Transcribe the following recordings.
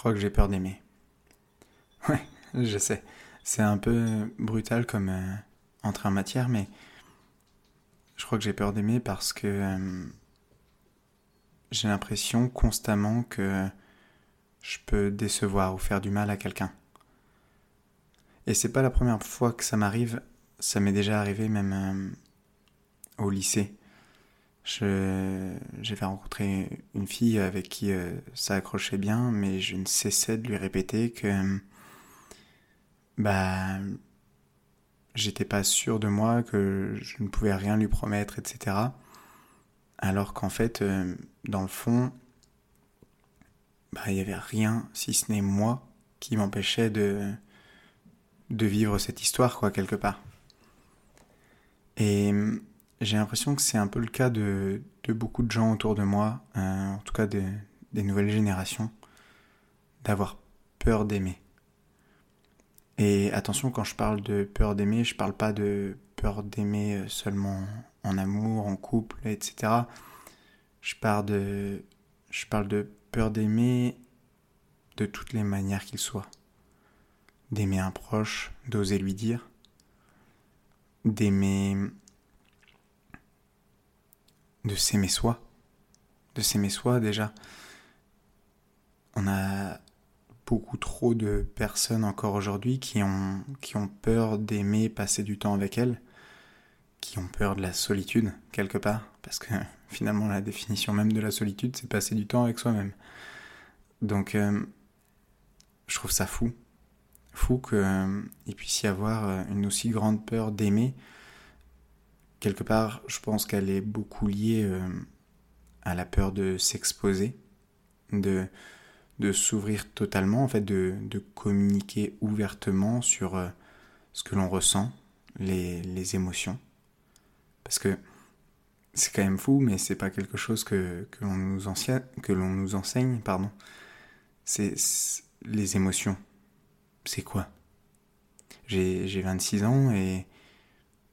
crois que j'ai peur d'aimer. Ouais, je sais. C'est un peu brutal comme euh, entrée en matière, mais je crois que j'ai peur d'aimer parce que euh, j'ai l'impression constamment que je peux décevoir ou faire du mal à quelqu'un. Et c'est pas la première fois que ça m'arrive, ça m'est déjà arrivé même euh, au lycée. J'avais rencontré une fille avec qui euh, ça accrochait bien, mais je ne cessais de lui répéter que bah j'étais pas sûr de moi, que je ne pouvais rien lui promettre, etc. Alors qu'en fait, euh, dans le fond, bah il y avait rien si ce n'est moi qui m'empêchait de de vivre cette histoire quoi quelque part. Et j'ai l'impression que c'est un peu le cas de, beaucoup de gens autour de moi, euh, en tout cas des nouvelles générations, d'avoir peur d'aimer. Et attention, quand je parle de peur d'aimer, je parle pas de peur d'aimer euh, seulement en amour, en couple, etc. Je parle de, je parle de peur d'aimer de toutes les manières qu'il soit. D'aimer un proche, d'oser lui dire, d'aimer de s'aimer soi. De s'aimer soi déjà. On a beaucoup trop de personnes encore aujourd'hui qui ont, qui ont peur d'aimer passer du temps avec elles, qui ont peur de la solitude quelque part, parce que finalement la définition même de la solitude c'est passer du temps avec soi-même. Donc euh, je trouve ça fou, fou qu'il euh, puisse y avoir euh, une aussi grande peur d'aimer quelque part, je pense qu'elle est beaucoup liée euh, à la peur de s'exposer, de, s'ouvrir totalement, en fait, de, communiquer ouvertement sur euh, ce que l'on ressent, les, les, émotions. Parce que c'est quand même fou, mais c'est pas quelque chose que, l'on nous, enseigne, pardon. C'est les émotions. C'est quoi? J'ai 26 ans et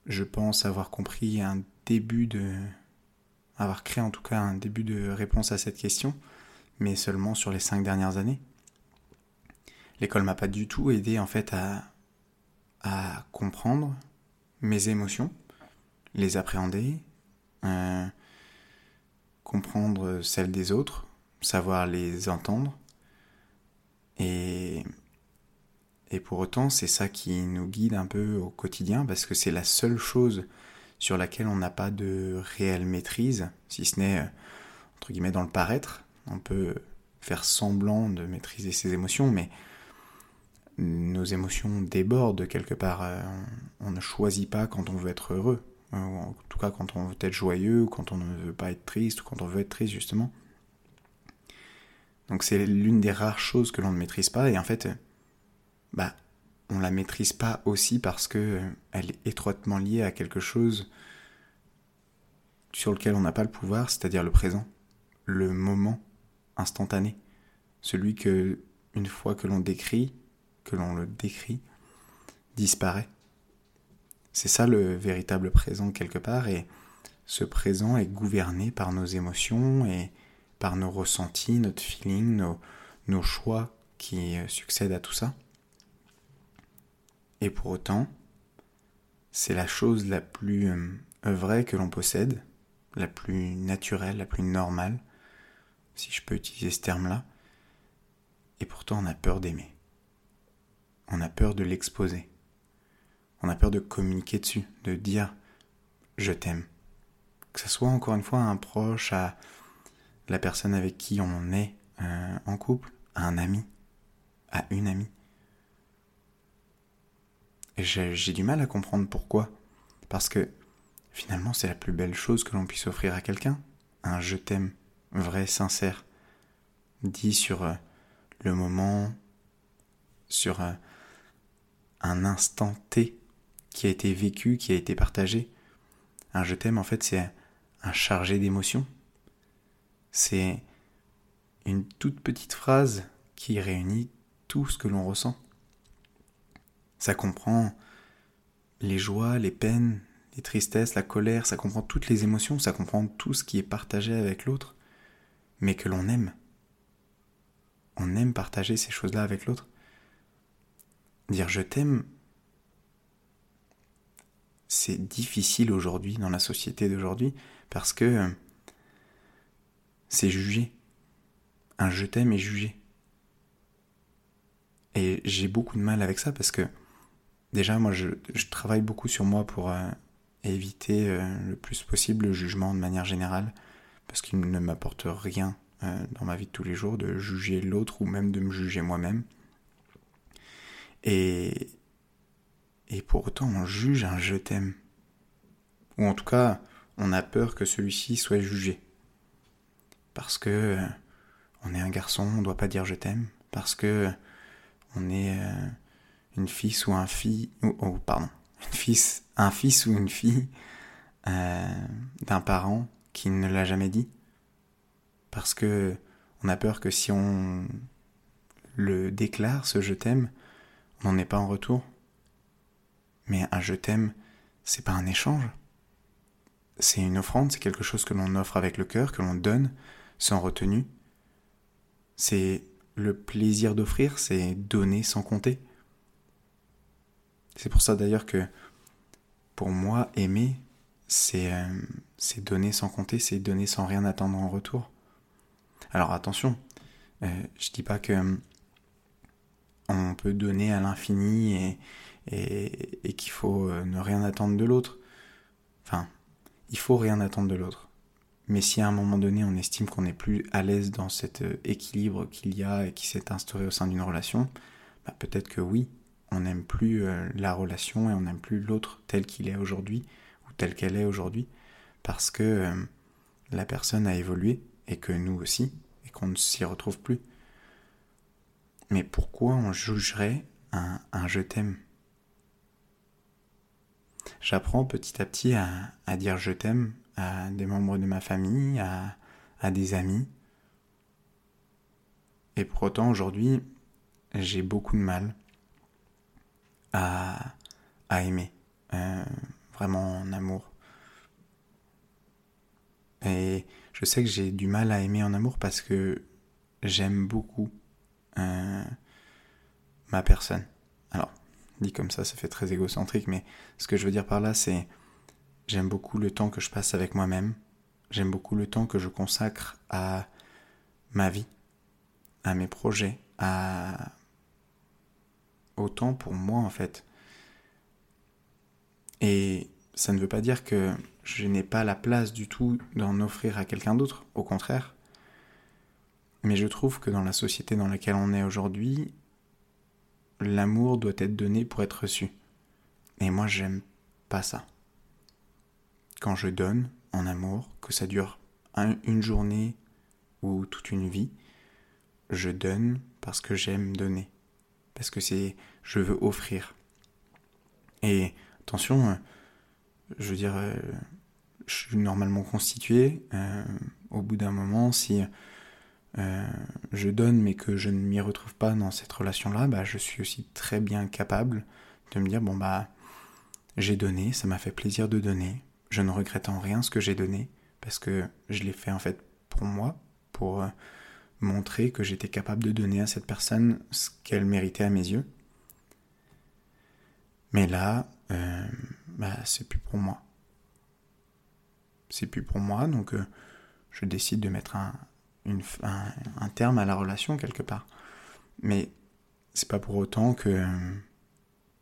je pense avoir compris un début de... avoir créé en tout cas un début de réponse à cette question, mais seulement sur les cinq dernières années. L'école m'a pas du tout aidé en fait à, à comprendre mes émotions, les appréhender, euh, comprendre celles des autres, savoir les entendre et et pour autant, c'est ça qui nous guide un peu au quotidien, parce que c'est la seule chose sur laquelle on n'a pas de réelle maîtrise, si ce n'est, euh, entre guillemets, dans le paraître. On peut faire semblant de maîtriser ses émotions, mais nos émotions débordent quelque part. Euh, on ne choisit pas quand on veut être heureux, ou en tout cas quand on veut être joyeux, ou quand on ne veut pas être triste, ou quand on veut être triste, justement. Donc c'est l'une des rares choses que l'on ne maîtrise pas, et en fait, bah, on la maîtrise pas aussi parce que euh, elle est étroitement liée à quelque chose sur lequel on n'a pas le pouvoir, c'est-à-dire le présent, le moment instantané, celui que une fois que l'on décrit, que l'on le décrit, disparaît. C'est ça le véritable présent quelque part et ce présent est gouverné par nos émotions et par nos ressentis, notre feeling, nos, nos choix qui euh, succèdent à tout ça. Et pour autant, c'est la chose la plus euh, vraie que l'on possède, la plus naturelle, la plus normale, si je peux utiliser ce terme-là. Et pourtant, on a peur d'aimer. On a peur de l'exposer. On a peur de communiquer dessus, de dire je t'aime. Que ce soit encore une fois un proche, à la personne avec qui on est euh, en couple, à un ami, à une amie. J'ai du mal à comprendre pourquoi. Parce que finalement, c'est la plus belle chose que l'on puisse offrir à quelqu'un. Un je t'aime, vrai, sincère, dit sur euh, le moment, sur euh, un instant T qui a été vécu, qui a été partagé. Un je t'aime, en fait, c'est un chargé d'émotions. C'est une toute petite phrase qui réunit tout ce que l'on ressent. Ça comprend les joies, les peines, les tristesses, la colère, ça comprend toutes les émotions, ça comprend tout ce qui est partagé avec l'autre, mais que l'on aime. On aime partager ces choses-là avec l'autre. Dire je t'aime, c'est difficile aujourd'hui dans la société d'aujourd'hui parce que c'est jugé. Un je t'aime est jugé. Et j'ai beaucoup de mal avec ça parce que déjà moi je, travaille beaucoup sur moi pour euh, éviter euh, le plus possible le jugement de manière générale parce qu'il ne m'apporte rien euh, dans ma vie de tous les jours de juger l'autre ou même de me juger moi-même. Et, et pour autant on juge un je t'aime. Ou en tout cas on a peur que celui-ci soit jugé. Parce que on est un garçon, on ne doit pas dire je t'aime. Parce que on est une ou un fille, oh, pardon, une un fils ou une fille euh, d'un parent qui ne l'a jamais dit, parce que on a peur que si on le déclare, ce je t'aime, on n'en est pas en retour. Mais un je t'aime, c'est pas un échange. C'est une offrande, c'est quelque chose que l'on offre avec le cœur, que l'on donne sans retenue. C'est le plaisir d'offrir, c'est donner sans compter. C'est pour ça d'ailleurs que pour moi, aimer, c'est euh, donner sans compter, c'est donner sans rien attendre en retour. Alors attention, euh, je dis pas que euh, on peut donner à l'infini et, qu'il faut ne rien attendre de l'autre. Enfin, il faut rien attendre de l'autre. Mais si à un moment donné on estime qu'on n'est plus à l'aise dans cet euh, équilibre qu'il y a et qui s'est instauré au sein d'une relation, bah, peut-être que oui, on n'aime plus euh, la relation et on n'aime plus l'autre tel qu'il est aujourd'hui ou tel qu'elle est aujourd'hui parce que euh, la personne a évolué et que nous aussi et qu'on ne s'y retrouve plus. Mais pourquoi on jugerait un, je t'aime? J'apprends petit à petit à dire je t'aime à des membres de ma famille, à, à des amis. Et pour autant, aujourd'hui, j'ai beaucoup de mal à, aimer, euh, vraiment en amour. Et je sais que j'ai du mal à aimer en amour parce que j'aime beaucoup euh, ma personne. Alors, dit comme ça, ça fait très égocentrique, mais ce que je veux dire par là, c'est J'aime beaucoup le temps que je passe avec moi-même. J'aime beaucoup le temps que je consacre à ma vie, à mes projets, à au temps pour moi en fait. Et ça ne veut pas dire que je n'ai pas la place du tout d'en offrir à quelqu'un d'autre, au contraire. Mais je trouve que dans la société dans laquelle on est aujourd'hui, l'amour doit être donné pour être reçu. Et moi, j'aime pas ça quand je donne en amour, que ça dure une journée ou toute une vie, je donne parce que j'aime donner, parce que c'est je veux offrir. Et attention, euh, je veux dire, euh, je suis normalement constitué. Euh, au bout d'un moment, si je donne mais que je ne m'y retrouve pas dans cette relation-là, bah, je suis aussi très bien capable de me dire bon bah j'ai donné, ça m'a fait plaisir de donner, je ne regrette en rien ce que j'ai donné, parce que je l'ai fait en fait pour moi, pour montrer que j'étais capable de donner à cette personne ce qu'elle méritait à mes yeux. Mais là, euh, bah, c'est plus pour moi. C'est plus pour moi, donc euh, je décide de mettre un, terme à la relation quelque part. Mais c'est pas pour autant que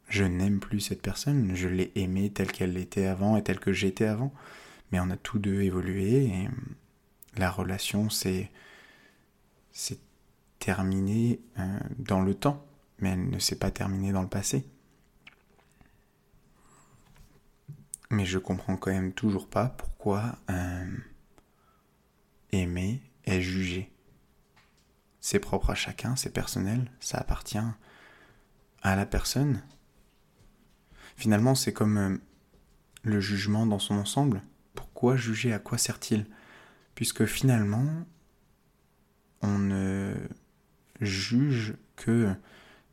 je n'aime plus cette personne, je l'ai aimée telle qu'elle était avant et telle que j'étais avant, mais on a tous deux évolué et la relation s'est terminée euh, dans le temps, mais elle ne s'est pas terminée dans le passé. Mais je comprends quand même toujours pas pourquoi euh, aimer est jugé. C'est propre à chacun, c'est personnel, ça appartient à la personne Finalement, c'est comme euh, le jugement dans son ensemble. Pourquoi juger? À quoi sert-il? Puisque finalement, on ne juge que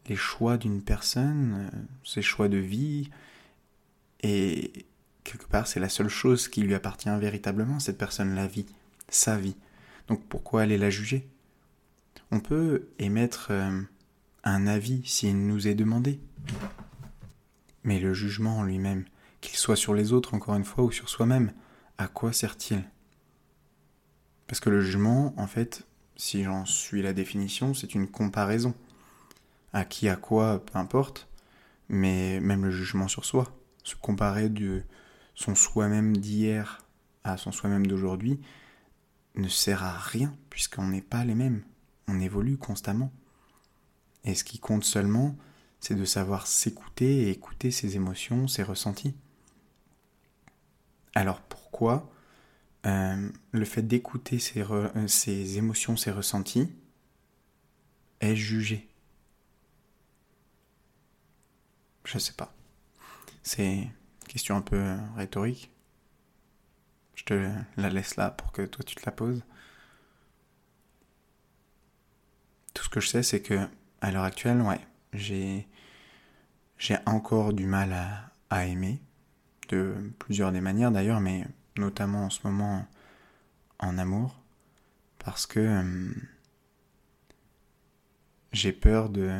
les choix d'une personne, euh, ses choix de vie, et quelque part, c'est la seule chose qui lui appartient véritablement, cette personne, la vie, sa vie. Donc pourquoi aller la juger? On peut émettre euh, un avis s'il nous est demandé. Mais le jugement en lui-même, qu'il soit sur les autres encore une fois ou sur soi-même, à quoi sert-il? Parce que le jugement, en fait, si j'en suis la définition, c'est une comparaison. À qui, à quoi, peu importe, mais même le jugement sur soi, se comparer de son soi-même d'hier à son soi-même d'aujourd'hui, ne sert à rien, puisqu'on n'est pas les mêmes. On évolue constamment. Et ce qui compte seulement, c'est de savoir s'écouter et écouter ses émotions, ses ressentis. Alors pourquoi euh, le fait d'écouter euh, ses, émotions, ses ressentis est jugé Je sais pas. C'est une question un peu rhétorique. Je te la laisse là pour que toi tu te la poses. Tout ce que je sais, c'est que à l'heure actuelle, ouais, j'ai j'ai encore du mal à, à, aimer de plusieurs des manières d'ailleurs, mais notamment en ce moment en amour, parce que euh, j'ai peur de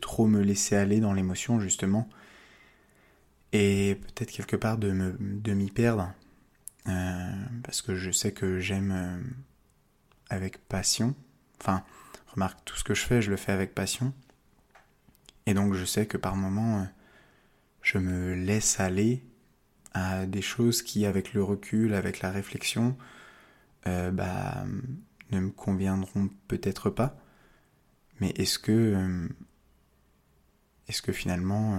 trop me laisser aller dans l'émotion justement et peut-être quelque part de m'y perdre euh, parce que je sais que j'aime euh, avec passion. Enfin remarque tout ce que je fais je le fais avec passion. Et donc je sais que par moments je me laisse aller à des choses qui avec le recul avec la réflexion bah ne me conviendront peut-être pas mais est-ce que est-ce que finalement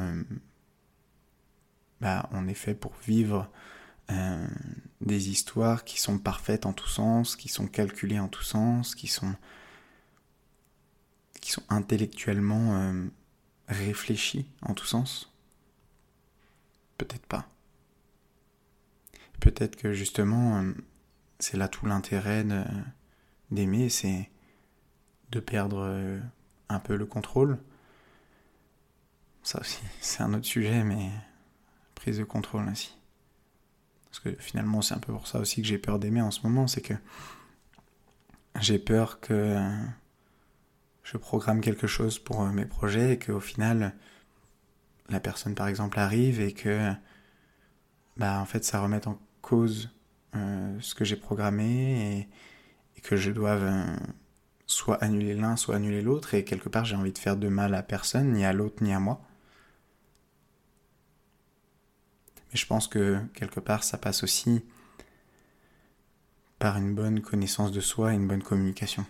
bah, on est fait pour vivre euh, des histoires qui sont parfaites en tous sens, qui sont calculées en tous sens, qui sont, intellectuellement euh, réfléchies en tous sens? Peut-être pas. Peut-être que justement, euh, c'est là tout l'intérêt d'aimer, c'est de perdre un peu le contrôle. Ça aussi, c'est un autre sujet, mais prise de contrôle ainsi. Parce que finalement, c'est un peu pour ça aussi que j'ai peur d'aimer en ce moment, c'est que j'ai peur que je programme quelque chose pour mes projets et qu'au final, la personne par exemple arrive et que bah en fait ça remette en cause euh, ce que j'ai programmé et, que je doive euh, soit annuler l'un, soit annuler l'autre et quelque part j'ai envie de faire de mal à personne, ni à l'autre, ni à moi. Mais je pense que quelque part, ça passe aussi par une bonne connaissance de soi et une bonne communication.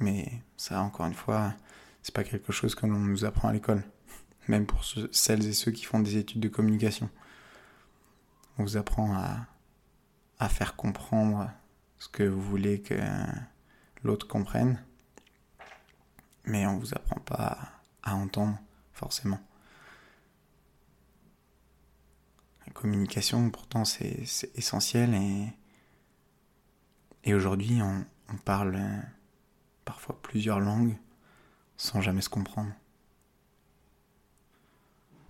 Mais ça, encore une fois, c'est pas quelque chose que l'on nous apprend à l'école. Même pour celles et ceux qui font des études de communication. On vous apprend à, faire comprendre ce que vous voulez que l'autre comprenne. Mais on vous apprend pas à entendre, forcément. communication, pourtant, c'est essentiel et, aujourd'hui, on, parle parfois plusieurs langues sans jamais se comprendre.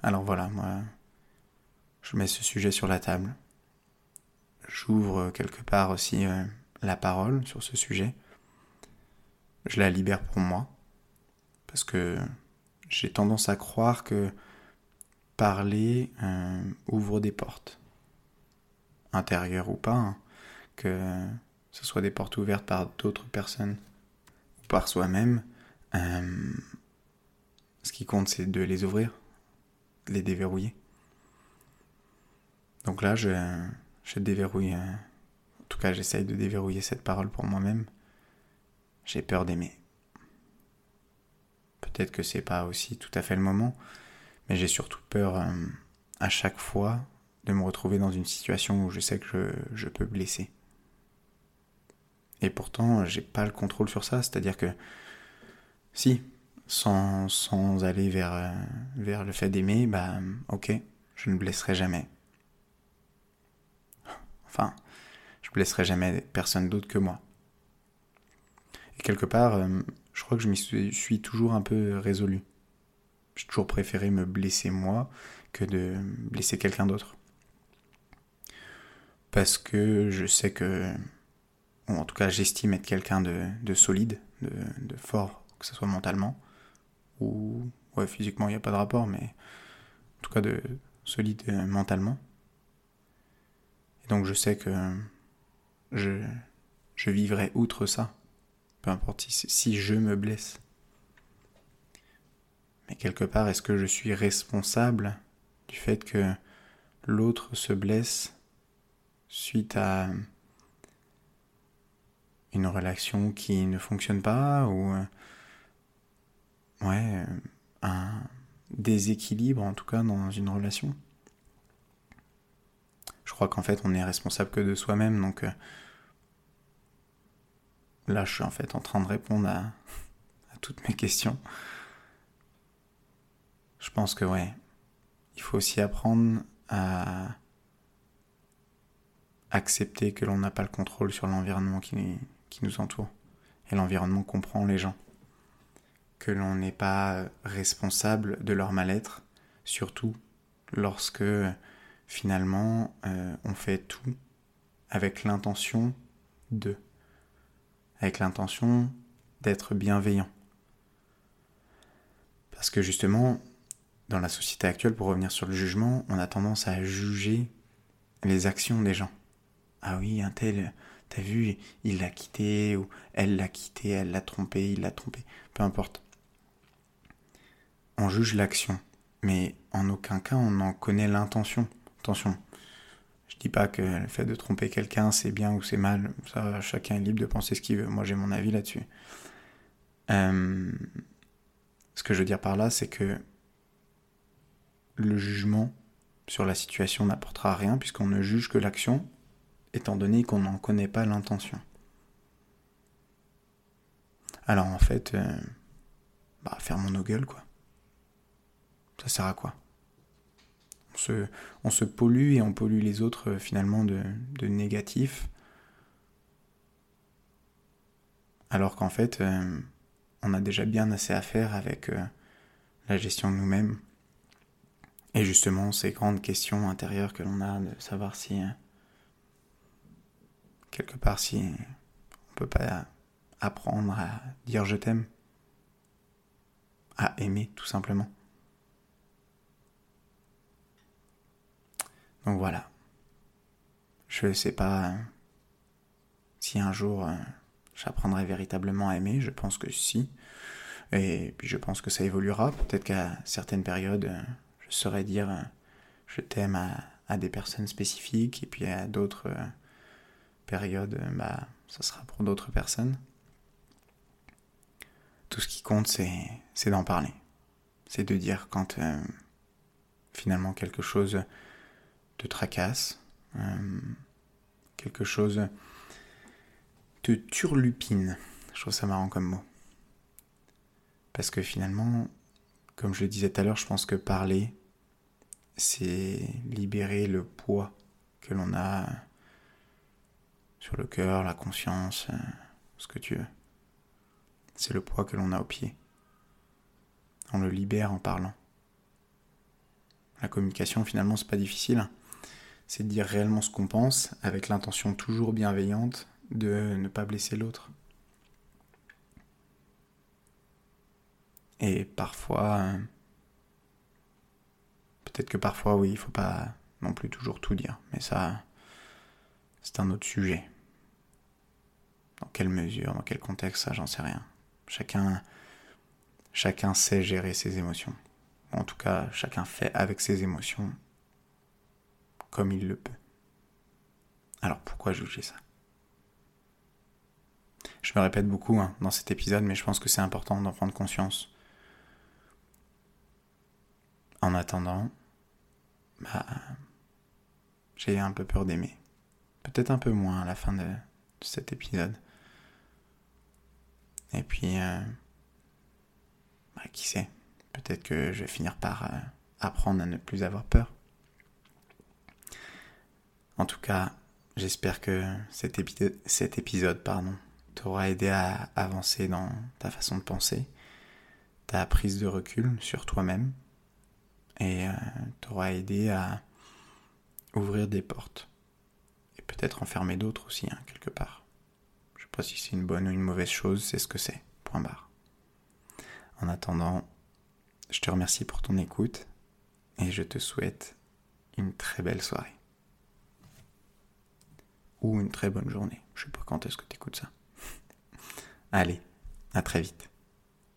Alors voilà, moi, je mets ce sujet sur la table. J'ouvre quelque part aussi euh, la parole sur ce sujet. Je la libère pour moi. Parce que j'ai tendance à croire que parler euh, ouvre des portes, intérieures ou pas, hein. que ce soit des portes ouvertes par d'autres personnes ou par soi-même. Euh, ce qui compte, c'est de les ouvrir, les déverrouiller. Donc là, je, déverrouille, euh, en tout cas, j'essaye de déverrouiller cette parole pour moi-même. J'ai peur d'aimer. Peut-être que c'est pas aussi tout à fait le moment, mais j'ai surtout peur euh, à chaque fois de me retrouver dans une situation où je sais que je, peux blesser. Et pourtant, j'ai pas le contrôle sur ça, c'est-à-dire que si, sans, aller euh, vers le fait d'aimer, bah ok, je ne blesserai jamais. Enfin, je blesserai jamais personne d'autre que moi. Et quelque part, euh, je crois que je m'y suis toujours un peu résolu. J'ai toujours préféré me blesser moi que de blesser quelqu'un d'autre. Parce que je sais que en tout cas j'estime être quelqu'un de, solide, de, fort, que ce soit mentalement, ou ouais, physiquement il n'y a pas de rapport, mais en tout cas de solide euh, mentalement. Donc je sais que je, vivrai outre ça, peu importe si, je me blesse. Mais quelque part, est-ce que je suis responsable du fait que l'autre se blesse suite à une relation qui ne fonctionne pas ou ouais un déséquilibre en tout cas dans une relation? Je crois qu'en fait on est responsable que de soi-même donc euh, là je suis en fait en train de répondre à, toutes mes questions je pense que ouais il faut aussi apprendre à accepter que l'on n'a pas le contrôle sur l'environnement qui, qui nous entoure. Et l'environnement comprend les gens. Que l'on n'est pas responsable de leur mal-être, surtout lorsque finalement euh, on fait tout avec l'intention de. Avec l'intention d'être bienveillant. Parce que justement, dans la société actuelle, pour revenir sur le jugement, on a tendance à juger les actions des gens. Ah oui, un tel, t'as vu, il l'a quitté, ou elle l'a quitté, elle l'a trompé, il l'a trompé, peu importe. On juge l'action, mais en aucun cas on en connaît l'intention. Attention, je dis pas que le fait de tromper quelqu'un c'est bien ou c'est mal, chacun est libre de penser ce qu'il veut, moi j'ai mon avis là-dessus. Euh, ce que je veux dire par là, c'est que le jugement sur la situation n'apportera rien puisqu'on ne juge que l'action, étant donné qu'on n'en connaît pas l'intention. Alors en fait, euh, bah, faire mon gueule quoi. Ça sert à quoi? Se, on se pollue et on pollue les autres euh, finalement de, de négatif. Alors qu'en fait, euh, on a déjà bien assez à faire avec la gestion de nous-mêmes et justement, ces grandes questions intérieures que l'on a de savoir si, quelque part, si on peut pas apprendre à dire je t'aime, à aimer tout simplement. Donc voilà. Je ne sais pas hein, si un jour euh, j'apprendrai véritablement à aimer, je pense que si. Et puis je pense que ça évoluera. Peut-être qu'à certaines périodes, euh, je saurais dire euh, je t'aime à, des personnes spécifiques et puis à d'autres périodes, bah, ça sera pour d'autres personnes. Tout ce qui compte, c'est d'en parler. C'est de dire quand finalement quelque chose te tracasse, quelque chose te turlupine. Je trouve ça marrant comme mot. Parce que finalement, comme je le disais tout à l'heure, je pense que parler, c'est libérer le poids que l'on a sur le cœur, la conscience, euh, ce que tu veux. C'est le poids que l'on a au pied. On le libère en parlant. La communication, finalement, c'est pas difficile. C'est de dire réellement ce qu'on pense avec l'intention toujours bienveillante de ne pas blesser l'autre. Et parfois, euh, peut-être que parfois, oui, il faut pas non plus toujours tout dire. Mais ça, c'est un autre sujet. Dans quelle mesure, dans quel contexte, ça, j'en sais rien. Chacun, chacun sait gérer ses émotions. En tout cas, chacun fait avec ses émotions comme il le peut. Alors pourquoi juger ça? Je me répète beaucoup hein, dans cet épisode, mais je pense que c'est important d'en prendre conscience. En attendant, bah, j'ai un peu peur d'aimer. Peut-être un peu moins à la fin de, cet épisode. Et puis, euh, bah, qui sait, peut-être que je vais finir par euh, apprendre à ne plus avoir peur. En tout cas, j'espère que cet, épisode, t'aura aidé à avancer dans ta façon de penser, ta prise de recul sur toi-même, et euh, t'aura aidé à ouvrir des portes et peut-être enfermer d'autres aussi, hein, quelque part. pas si c'est une bonne ou une mauvaise chose, c'est ce que c'est. Point barre. En attendant, je te remercie pour ton écoute et je te souhaite une très belle soirée. Ou une très bonne journée. Je sais pas quand est-ce que tu écoutes ça. Allez, à très vite.